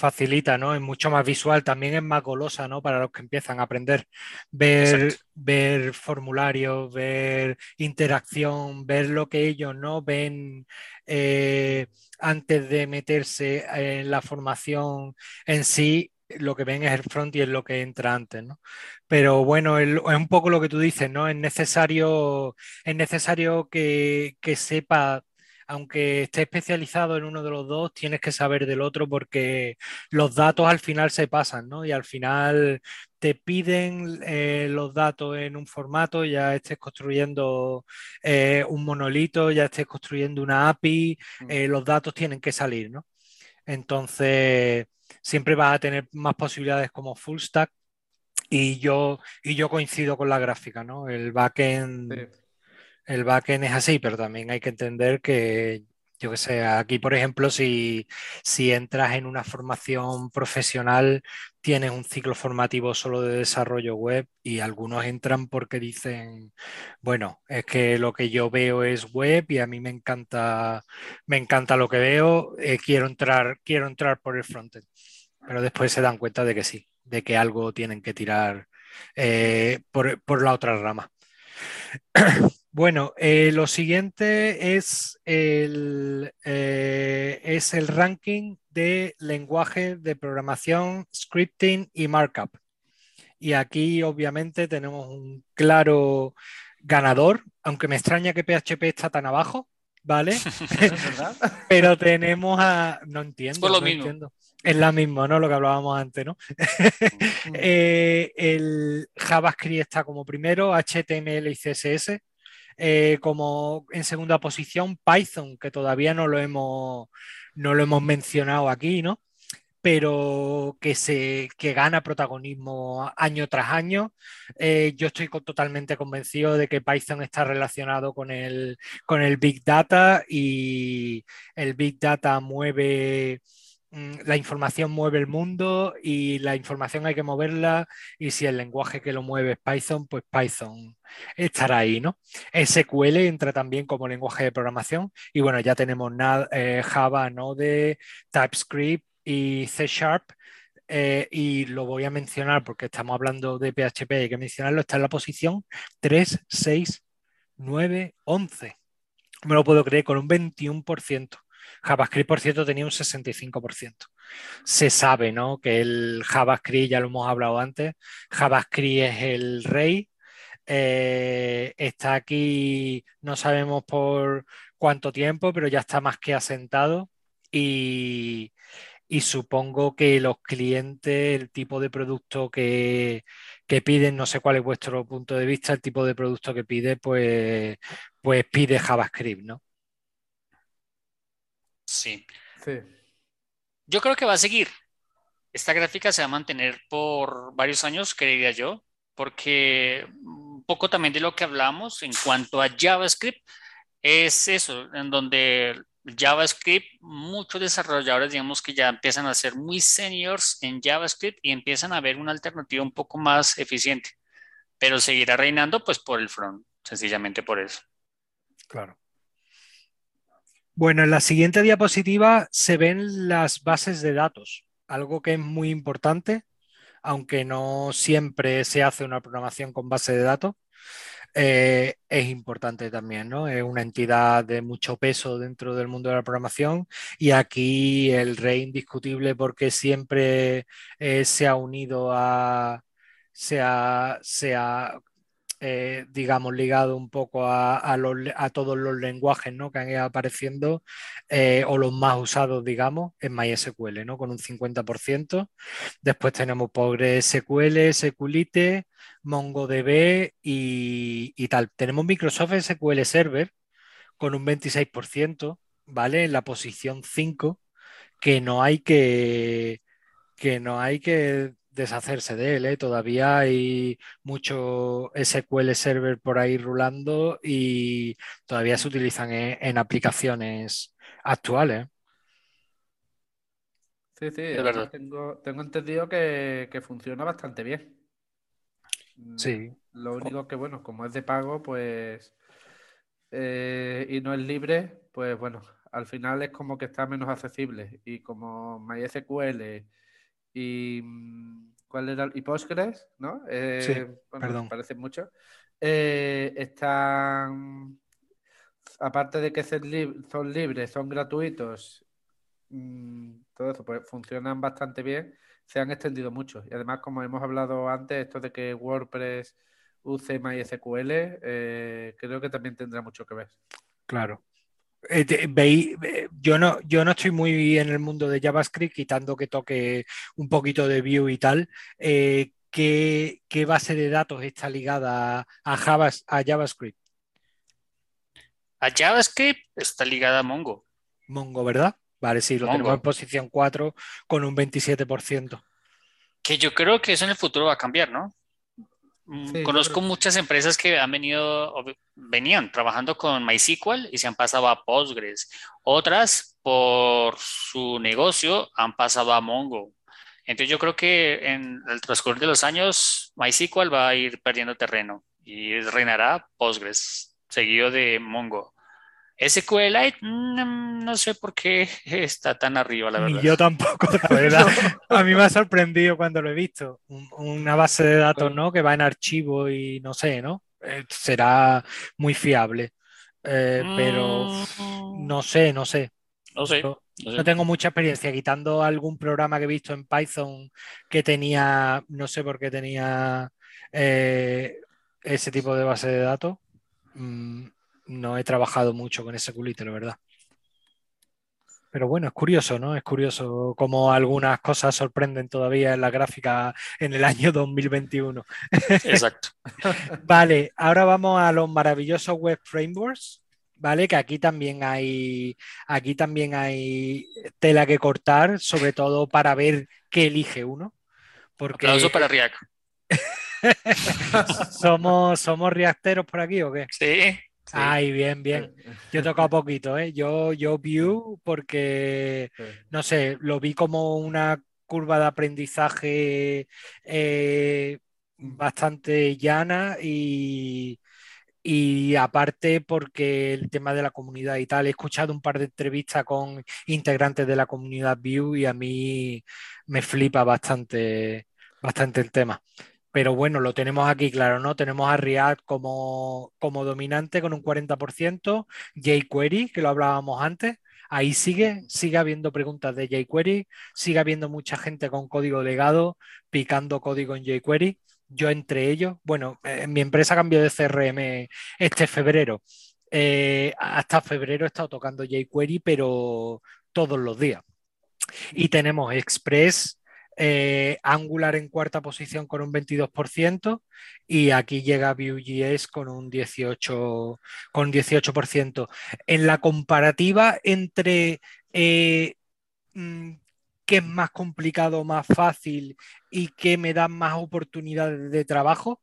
facilita, ¿no? Es mucho más visual, también es más golosa, ¿no? Para los que empiezan a aprender. Ver, ver formularios, ver interacción, ver lo que ellos no ven eh, antes de meterse en la formación en sí, lo que ven es el front y es lo que entra antes, ¿no? Pero bueno, es un poco lo que tú dices, ¿no? Es necesario, es necesario que, que sepa aunque esté especializado en uno de los dos, tienes que saber del otro porque los datos al final se pasan, ¿no? Y al final te piden eh, los datos en un formato, ya estés construyendo eh, un monolito, ya estés construyendo una API, mm. eh, los datos tienen que salir, ¿no? Entonces, siempre vas a tener más posibilidades como full stack y yo, y yo coincido con la gráfica, ¿no? El backend el backend es así, pero también hay que entender que, yo que sé, aquí por ejemplo, si, si entras en una formación profesional, tienes un ciclo formativo solo de desarrollo web y algunos entran porque dicen, bueno, es que lo que yo veo es web y a mí me encanta, me encanta lo que veo, eh, quiero, entrar, quiero entrar por el frontend. Pero después se dan cuenta de que sí, de que algo tienen que tirar eh, por, por la otra rama. Bueno, eh, lo siguiente es el, eh, es el ranking de lenguaje de programación, scripting y markup. Y aquí obviamente tenemos un claro ganador, aunque me extraña que PHP está tan abajo, ¿vale? Pero tenemos a... No entiendo. Es lo mismo. Es la misma, ¿no? Lo que hablábamos antes, ¿no? Eh, el JavaScript está como primero, HTML y CSS eh, como en segunda posición Python, que todavía no lo hemos, no lo hemos mencionado aquí, ¿no? pero que, se, que gana protagonismo año tras año. Eh, yo estoy totalmente convencido de que Python está relacionado con el, con el Big Data y el Big Data mueve la información mueve el mundo y la información hay que moverla y si el lenguaje que lo mueve es Python, pues Python estará ahí, ¿no? SQL entra también como lenguaje de programación y bueno, ya tenemos eh, Java, Node, TypeScript y C Sharp eh, y lo voy a mencionar porque estamos hablando de PHP, hay que mencionarlo, está en la posición 3, 6, 9, 11. Me lo puedo creer con un 21%. JavaScript, por cierto, tenía un 65%. Se sabe, ¿no? Que el JavaScript, ya lo hemos hablado antes, JavaScript es el rey. Eh, está aquí, no sabemos por cuánto tiempo, pero ya está más que asentado. Y, supongo que los clientes, el tipo de producto que, que, piden, no sé cuál es vuestro punto de vista, el tipo de producto que pide, pues, pues pide JavaScript, ¿no? Sí. Yo creo que va a seguir. Esta gráfica se va a mantener por varios años, creería yo, porque un poco también de lo que hablamos en cuanto a JavaScript es eso, en donde JavaScript, muchos desarrolladores, digamos que ya empiezan a ser muy seniors en JavaScript y empiezan a ver una alternativa un poco más eficiente, pero seguirá reinando pues por el front, sencillamente por eso. Claro. Bueno, en la siguiente diapositiva se ven las bases de datos, algo que es muy importante, aunque no siempre se hace una programación con base de datos. Eh, es importante también, ¿no? Es una entidad de mucho peso dentro del mundo de la programación y aquí el rey indiscutible porque siempre eh, se ha unido a, se ha, se ha eh, digamos, ligado un poco a, todos los lenguajes ¿no? que han ido apareciendo eh, o los más usados, digamos, en MySQL, ¿no? con un 50%. Después tenemos PostgreSQL, SQLite, MongoDB y, tal. Tenemos Microsoft SQL Server con un 26%, ¿vale? En la posición 5, que no hay que que no hay que deshacerse de él. ¿eh? Todavía hay mucho SQL Server por ahí rulando y todavía se utilizan en, aplicaciones actuales. Sí, sí, es verdad. Tengo, entendido que, funciona bastante bien. Mm, sí. Lo único que, bueno, como es de pago, pues. Eh, y no es libre, pues bueno, al final es como que está menos accesible. Y como MySQL y mm, ¿cuál era? y Postgres, ¿no? Eh, sí, perdón. Parece mucho. Eh, están, aparte de que son libres, son gratuitos, mm, todo eso, pues funcionan bastante bien. se han extendido mucho. Y además, como hemos hablado antes, esto de que WordPress use MySQL, eh, creo que también tendrá mucho que ver. Claro. Eh, eh, yo, no, yo no estoy muy en el mundo de JavaScript, quitando que toque un poquito de Vue y tal. ¿qué, base de datos está ligada a, a JavaScript? A JavaScript está ligada a Mongo. Mongo, ¿verdad? Vale, sí, lo tenemos en posición 4 con un 27%. Que yo creo que eso en el futuro va a cambiar, ¿no? Mm, conozco muchas empresas que han venido, venían trabajando con MySQL y se han pasado a Postgres. Otras, por su negocio, han pasado a Mongo. Entonces yo creo que en el transcurso de los años, MySQL va a ir perdiendo terreno y reinará Postgres, seguido de Mongo. SQLite, mm, no sé por qué está tan arriba, la verdad. yo tampoco, la verdad. A mí me ha sorprendido cuando lo he visto. Una base de datos, ¿no? Que va en archivo y no sé, ¿no? Eh, será muy fiable. Eh, pero mm. no sé, no sé. No sé. No, tengo mucha experiencia, quitando algún programa que he visto en Python que tenía, no sé por qué tenía eh, ese tipo de base de datos. Mm, no he trabajado mucho con ese culito, la verdad. Pero bueno, es curioso, ¿no? Es curioso cómo algunas cosas sorprenden todavía en la gráfica en el año 2021. Exacto. vale, ahora vamos a los maravillosos web frameworks, ¿vale? Que aquí también hay, aquí también hay tela que cortar, sobre todo para ver qué elige uno. Porque... Aplauso para React. ¿Somos, ¿Somos reacteros por aquí o qué? Sí. Ay, bien, bien. Yo he tocado poquito, ¿eh? Yo, yo View porque, no sé, lo vi como una curva de aprendizaje eh, bastante llana y, y aparte porque el tema de la comunidad y tal, he escuchado un par de entrevistas con integrantes de la comunidad View y a mí me flipa bastante, bastante el tema. Pero bueno, lo tenemos aquí claro, ¿no? Tenemos a React como, como dominante con un 40%, jQuery, que lo hablábamos antes, ahí sigue, sigue habiendo preguntas de jQuery, sigue habiendo mucha gente con código legado picando código en jQuery, yo entre ellos, bueno, eh, mi empresa cambió de CRM este febrero. Eh, hasta febrero he estado tocando jQuery, pero todos los días. Y tenemos Express, eh, Angular en cuarta posición con un 22% y aquí llega Vue.js con un 18%. Con 18%. En la comparativa entre eh, mm, qué es más complicado, más fácil y qué me da más oportunidades de trabajo,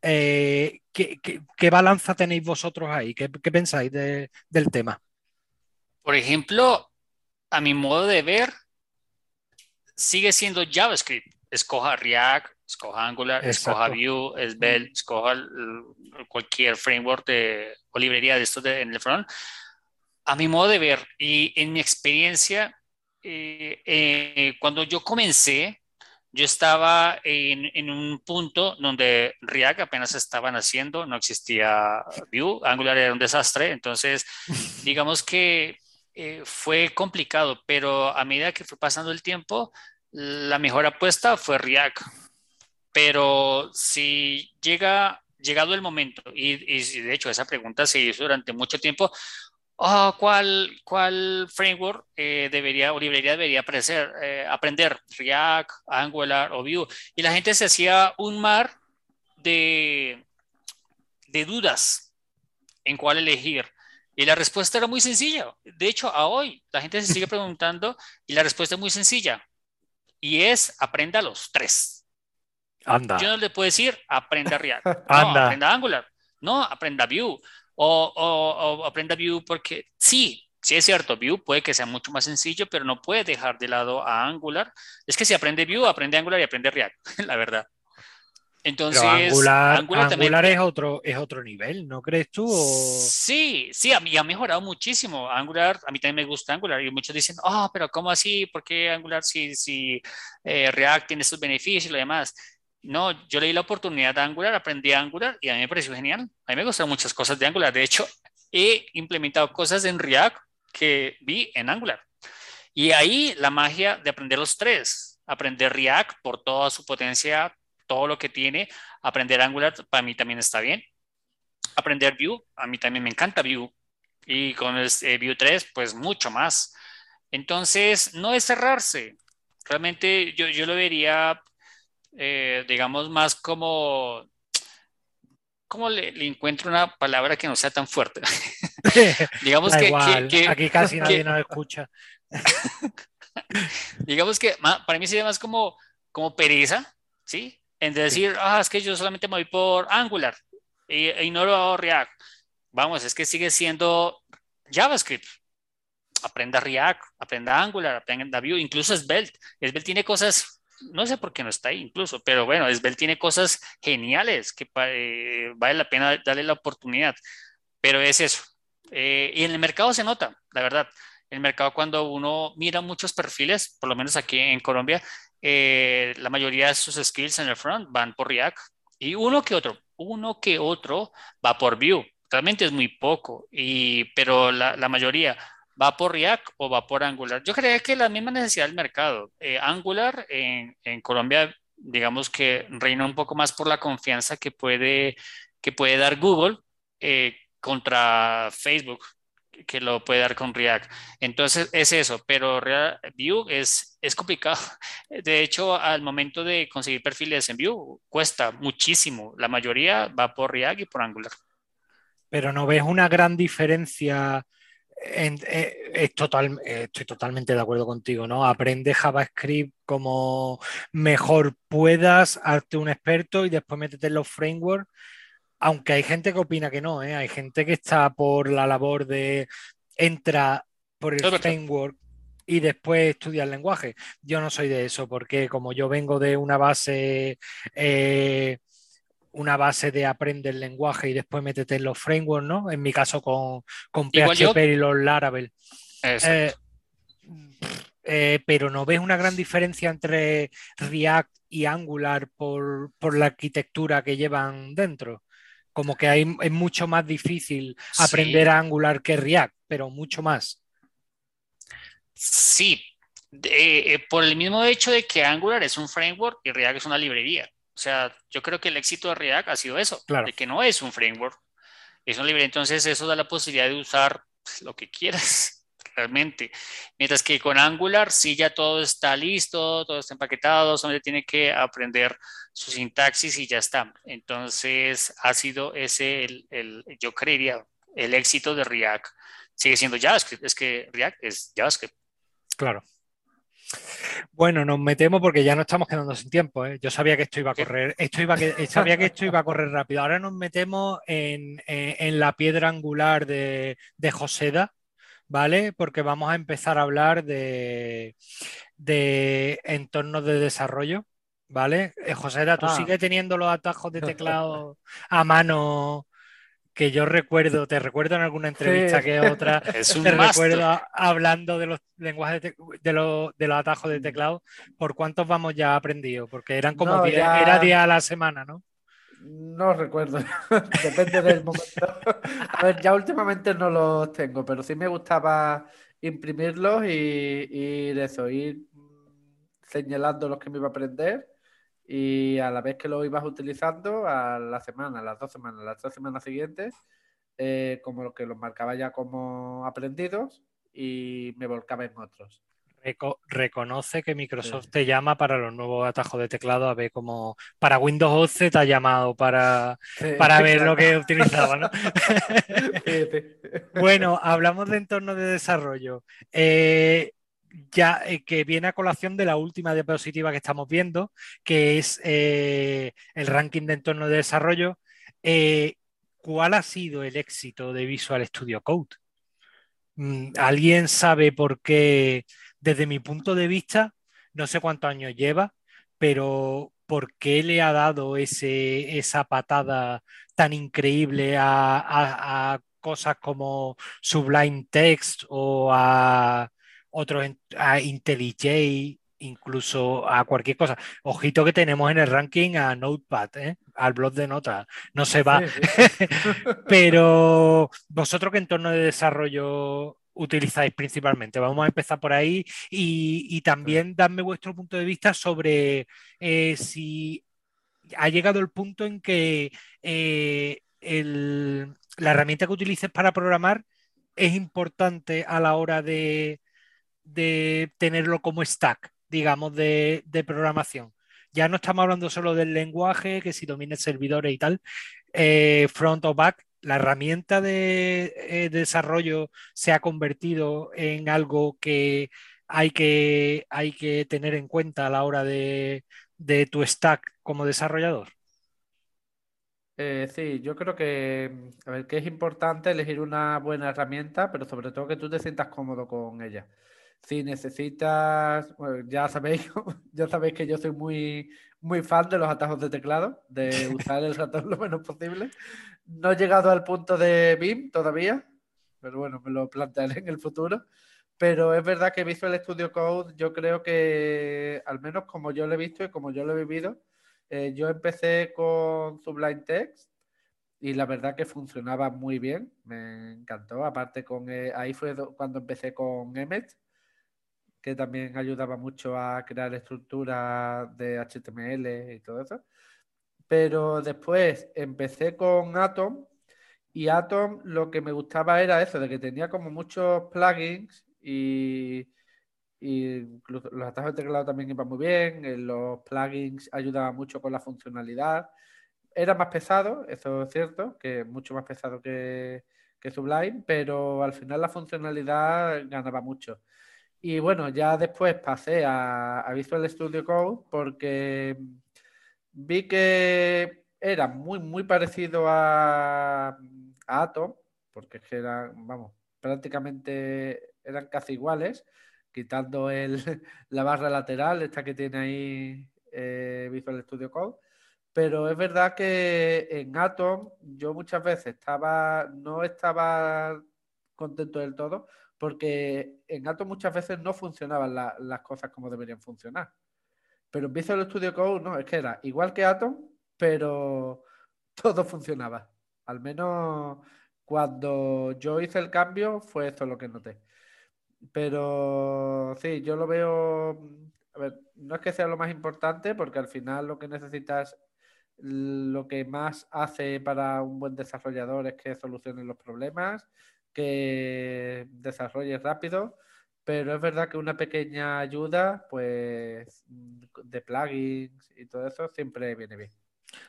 eh, ¿qué, balanza tenéis vosotros ahí? ¿Qué, pensáis del tema? Por ejemplo, a mi modo de ver, sigue siendo JavaScript. Escoja React, escoja Angular, escoja Vue, Svelte, escoja cualquier framework de, o librería de estos en el front. A mi modo de ver y en mi experiencia, eh, eh, cuando yo comencé, yo estaba en, en, un punto donde React apenas estaban haciendo, no existía Vue, Angular era un desastre, entonces digamos que eh, fue complicado, pero a medida que fue pasando el tiempo, la mejor apuesta fue React. Pero si llega, llegado el momento, y, de hecho esa pregunta se hizo durante mucho tiempo, oh, ¿cuál, ¿cuál, framework eh, debería o librería debería aprender, eh, aprender? React, Angular o Vue. Y la gente se hacía un mar de, de dudas en cuál elegir. Y la respuesta era muy sencilla. De hecho, a hoy la gente se sigue preguntando y la respuesta es muy sencilla y es aprenda los tres. Anda. Yo no le puedo decir aprenda React. No, aprenda Angular. No, aprenda Vue. O, o, aprenda Vue porque sí, sí es cierto, Vue puede que sea mucho más sencillo, pero no puede dejar de lado a Angular. Es que si aprende Vue, aprende Angular y aprende React, la verdad. Entonces, Angular, es, otro, es otro nivel, ¿no crees tú? Sí, sí, a mí ha mejorado muchísimo. Angular, a mí también me gusta Angular y muchos dicen, ah, pero ¿cómo así? ¿Por qué Angular si, si eh, React tiene sus beneficios y lo demás? No, yo leí la oportunidad de Angular, aprendí Angular y a mí me pareció genial. A mí me gustaron muchas cosas de Angular. De hecho, he implementado cosas en React que vi en Angular. Y ahí la magia de aprender los tres aprender React por toda su potencia, todo lo que tiene, aprender Angular para mí también está bien. Aprender Vue, a mí también me encanta Vue. Y con el eh, Vue 3, pues mucho más. Entonces, no es cerrarse. Realmente yo, yo lo vería, eh, digamos, más como ¿cómo le, encuentro una palabra que no sea tan fuerte? digamos que, aquí casi nadie nos escucha. digamos que para mí sería más como, como pereza, ¿sí? En decir, ah, es que yo solamente me voy por Angular no lo hago React. Vamos, es que sigue siendo JavaScript. Aprenda React, aprenda Angular, aprenda Vue, incluso Svelte. Svelte tiene cosas no sé por qué no está ahí incluso, pero bueno, Esbel tiene cosas geniales que eh, vale la pena darle la oportunidad, pero es eso. Eh, y en el mercado se nota, la verdad. El mercado cuando uno mira muchos perfiles, por lo menos aquí en Colombia, eh, la mayoría de sus skills en el front van por React y uno que otro, uno que otro va por Vue. Realmente es muy poco, y, pero la, mayoría ¿Va por React o va por Angular? Yo creo que la misma necesidad del mercado. Eh, Angular en, Colombia, digamos que reina un poco más por la confianza que puede, que puede dar Google eh, contra Facebook, que lo puede dar con React. Entonces es eso, pero Vue es, es complicado. De hecho, al momento de conseguir perfiles en Vue, cuesta muchísimo. La mayoría va por React y por Angular. Pero no ves una gran diferencia eh, es total, eh, estoy totalmente de acuerdo contigo, ¿no? Aprende JavaScript como mejor puedas, hazte un experto y después métete en los frameworks. Aunque hay gente que opina que no, ¿eh? hay gente que está por la labor de entra por el framework y después estudia el lenguaje. Yo no soy de eso, porque como yo vengo de una base una base de aprender el lenguaje y después métete en los frameworks, ¿no? En mi caso con, con PHP y los Laravel. Eh, eh, pero no ves una gran diferencia entre React y Angular por, la arquitectura que llevan dentro. Como que hay, es mucho más difícil aprender Angular que React, pero mucho más. Sí, eh, por el mismo hecho de que Angular es un framework y React es una librería. O sea, yo creo que el éxito de React ha sido eso, de que no es un framework, es un libre. Entonces, eso da la posibilidad de usar lo que quieras realmente. Mientras que con Angular, sí, ya todo está listo, todo está empaquetado, solamente tiene que aprender su sintaxis y ya está. Entonces, ha sido ese, el, el, yo creería, el éxito de React. Sigue siendo JavaScript, es que React es JavaScript. Claro. Bueno, nos metemos porque ya no estamos quedando sin tiempo. ¿eh? Yo sabía que esto iba a correr, esto iba que, sabía que esto iba a correr rápido. Ahora nos metemos en, la piedra angular de, Joseda, ¿vale? Porque vamos a empezar a hablar de, de entornos de desarrollo, ¿vale? Eh, Joseda, ¿tú ah. sigues teniendo los atajos de teclado a mano que yo recuerdo, te recuerdo en alguna entrevista que otra, es te recuerdo hablando de los lenguajes de, los, atajos de teclado, ¿por cuántos vamos ya aprendido? Porque eran como 10, era día a la semana, ¿no? No recuerdo, depende del momento. A ver, ya últimamente no los tengo, pero sí me gustaba imprimirlos y, eso, ir señalando los que me iba a aprender y a la vez que lo ibas utilizando, a la semana, a las dos semanas, las tres semanas siguientes, eh, como que los marcaba ya como aprendidos y me volcaba en otros. Reconoce que Microsoft te llama para los nuevos atajos de teclado a ver cómo para Windows 11 te ha llamado para, para ver lo que utilizaba, ¿no? bueno, hablamos de entorno de desarrollo. Eh, ya eh, que viene a colación de la última diapositiva que estamos viendo, que es eh, el ranking de entorno de desarrollo. ¿Cuál ha sido el éxito de Visual Studio Code? Mm, ¿Alguien sabe por qué, desde mi punto de vista, no sé cuántos años lleva, pero por qué le ha dado ese, esa patada tan increíble a cosas como Sublime Text o a otros a IntelliJ, incluso a cualquier cosa. Ojito que tenemos en el ranking a Notepad, ¿eh? al blog de notas, no se va. Pero vosotros qué entorno de desarrollo utilizáis principalmente. Vamos a empezar por ahí y, también darme vuestro punto de vista sobre eh, si ha llegado el punto en que eh, la herramienta que utilices para programar es importante a la hora de, tenerlo como stack, digamos, de, programación. Ya no estamos hablando solo del lenguaje, que si domina servidores y tal, eh, front o back, la herramienta de, eh, desarrollo se ha convertido en algo que hay que, hay que tener en cuenta a la hora de, tu stack como desarrollador? Eh, sí, yo creo que, a ver, que es importante elegir una buena herramienta, pero sobre todo que tú te sientas cómodo con ella. Si necesitas, ya sabéis, ya sabéis que yo soy muy, muy fan de los atajos de teclado, de usar el ratón lo menos posible. No he llegado al punto de BIM todavía, pero bueno, me lo plantearé en el futuro. Pero es verdad que Visual Studio Code, yo creo que, al menos como yo lo he visto y como yo lo he vivido, eh, yo empecé con Sublime Text y la verdad que funcionaba muy bien, me encantó. Aparte, con eh, ahí fue cuando empecé con Emmet, que también ayudaba mucho a crear estructuras de HTML y todo eso. Pero después empecé con Atom y Atom lo que me gustaba era eso, de que tenía como muchos plugins y, los atajos de teclado también iban muy bien, eh, los plugins ayudaban mucho con la funcionalidad. Era más pesado, eso es cierto, que mucho más pesado que, que Sublime, pero al final la funcionalidad ganaba mucho. Y bueno, ya después pasé a, Visual Studio Code porque vi que era muy, muy parecido a, Atom, porque era, vamos, prácticamente eran casi iguales, quitando el, la barra lateral, esta que tiene ahí eh, Visual Studio Code. Pero es verdad que en Atom yo muchas veces estaba, no estaba contento del todo, porque en Atom muchas veces no funcionaban las cosas como deberían funcionar. Pero en Visual Studio Code no, es que era igual que Atom, pero todo funcionaba. Al menos cuando yo hice el cambio fue esto lo que noté. Pero sí, yo lo veo, a ver, no es que sea lo más importante, porque al final lo que necesitas, lo que más hace para un buen desarrollador es que solucione los problemas, que desarrolle rápido, pero es verdad que una pequeña ayuda, pues, de plugins y todo eso siempre viene bien.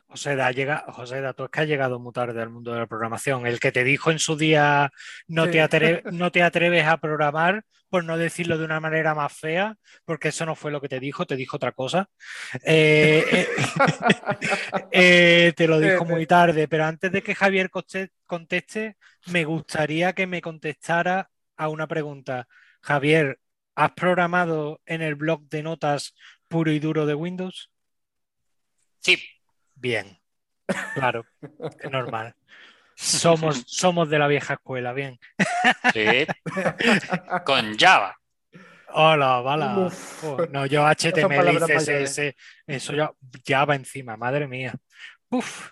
José, da, llega, José da, tú es que has llegado muy tarde al mundo de la programación. El que te dijo en su día no, te, no te atreves a programar, por no decirlo de una manera más fea, porque eso no fue lo que te dijo, te dijo otra cosa. Eh, eh, eh, te lo dijo muy tarde, pero antes de que Javier conteste, me gustaría que me contestara a una pregunta. Javier, ¿has programado en el blog de notas puro y duro de Windows? Sí. Bien, claro, es normal. Somos, somos de la vieja escuela, bien. Sí. Con Java. Hola, vale. no, yo HTML y CSS, eso ya Java encima, madre mía. Uf.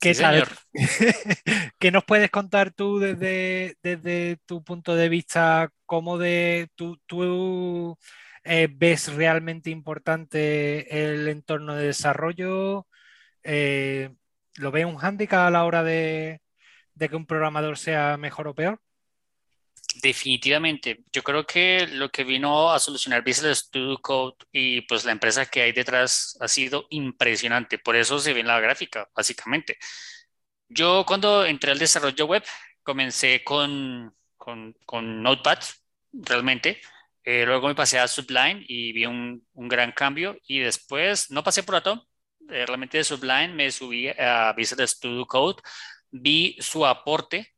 ¿Qué tal? ¿Qué nos puedes contar tú desde, desde tu punto de vista? ¿Cómo de tú, tú eh, ves realmente importante el entorno de desarrollo? Eh, ¿Lo ves un hándicap a la hora de, que un programador sea mejor o peor? Definitivamente. Yo creo que lo que vino a solucionar Visual Studio Code y pues la empresa que hay detrás ha sido impresionante. Por eso se ve en la gráfica, básicamente. Yo cuando entré al desarrollo web comencé con, con, con Notepad, realmente. Eh, luego me pasé a Sublime y vi un, un, gran cambio y después no pasé por Atom. Eh, realmente de Sublime me subí a Visual Studio Code, vi su aporte,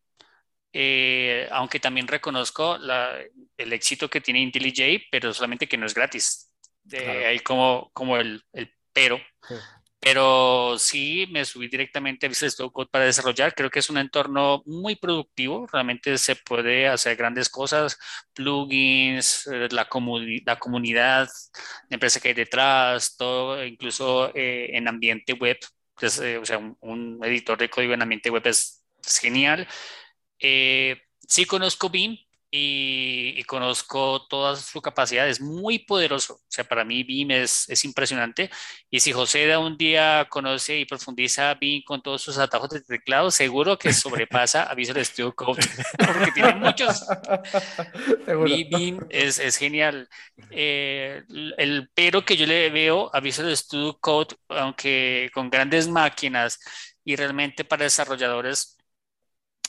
eh, aunque también reconozco la, el éxito que tiene IntelliJ, pero solamente que no es gratis. Hay como, como el, el pero. Pero sí me subí directamente a Visual Studio Code para desarrollar. Creo que es un entorno muy productivo. Realmente se puede hacer grandes cosas, plugins, eh, la, la comunidad, la empresa que hay detrás, todo, incluso eh, en ambiente web. Eh, o sea, un, editor de código en ambiente web es, genial. Sí conozco BIM, y, conozco toda su capacidad, es muy poderoso. O sea, para mí BIM es, es impresionante. Y si José da un día conoce y profundiza BIM con todos sus atajos de teclado, seguro que sobrepasa a Visual Studio Code, porque tiene muchos. BIM es, es genial. Eh, el pero que yo le veo a Visual Studio Code, aunque con grandes máquinas y realmente para desarrolladores,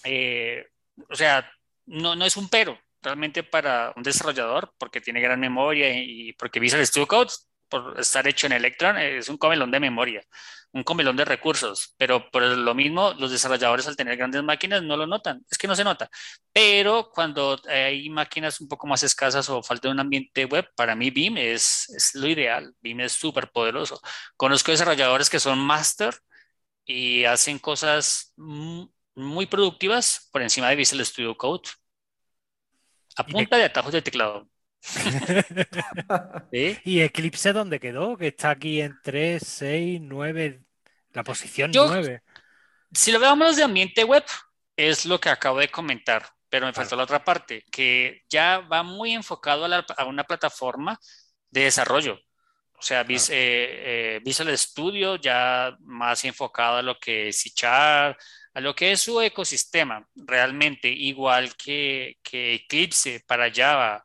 eh, o sea, no, no es un pero realmente para un desarrollador porque tiene gran memoria y, porque Visual Studio Code, por estar hecho en Electron, es un comelón de memoria, un comelón de recursos, pero por lo mismo los desarrolladores al tener grandes máquinas no lo notan, es que no se nota, pero cuando hay máquinas un poco más escasas o falta un ambiente web, para mí BIM es, es lo ideal, BIM es súper poderoso. Conozco desarrolladores que son master y hacen cosas muy productivas por encima de Visual Studio Code. A punta de atajos de teclado. ¿Y Eclipse dónde quedó? Que está aquí en 3, 6, 9, la posición 9. Si lo veamos de ambiente web, es lo que acabo de comentar, pero me faltó la otra parte, que ya va muy enfocado a, una plataforma de desarrollo. O sea, eh, eh, Visual Studio ya más enfocado a lo que es C a lo que es su ecosistema realmente, igual que, Eclipse para Java,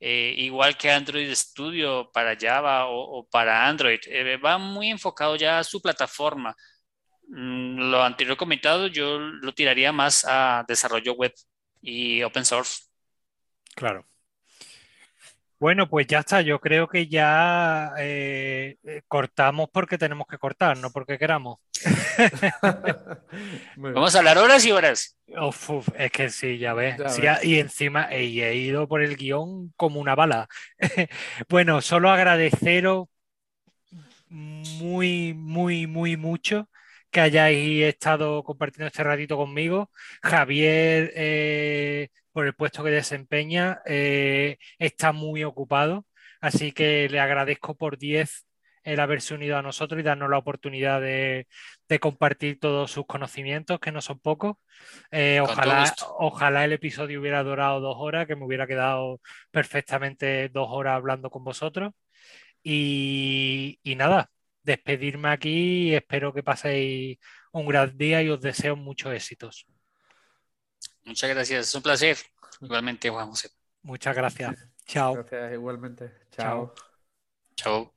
eh, igual que Android Studio para Java o, para Android, eh, va muy enfocado ya a su plataforma. Mm, lo anterior comentado, yo lo tiraría más a desarrollo web y open source. Claro. Bueno, pues ya está. Yo creo que ya eh, eh, cortamos porque tenemos que cortar, no porque queramos. Vamos a hablar horas y horas. es que sí, ya ves. y encima he ido por el guion como una bala. bueno, solo agradeceros muy, muy, muy mucho que hayáis estado compartiendo este ratito conmigo. Javier, eh, por el puesto que desempeña, eh, está muy ocupado, así que le agradezco por 10 el haberse unido a nosotros y darnos la oportunidad de, compartir todos sus conocimientos, que no son pocos. Eh, ojalá, ojalá el episodio hubiera durado dos horas, que me hubiera quedado perfectamente dos horas hablando con vosotros. Y, y nada, despedirme aquí y espero que paséis un gran día y os deseo muchos éxitos. Muchas gracias, es un placer. Igualmente, Juan José. Muchas gracias. Chao. Gracias, igualmente. Chao. Chao.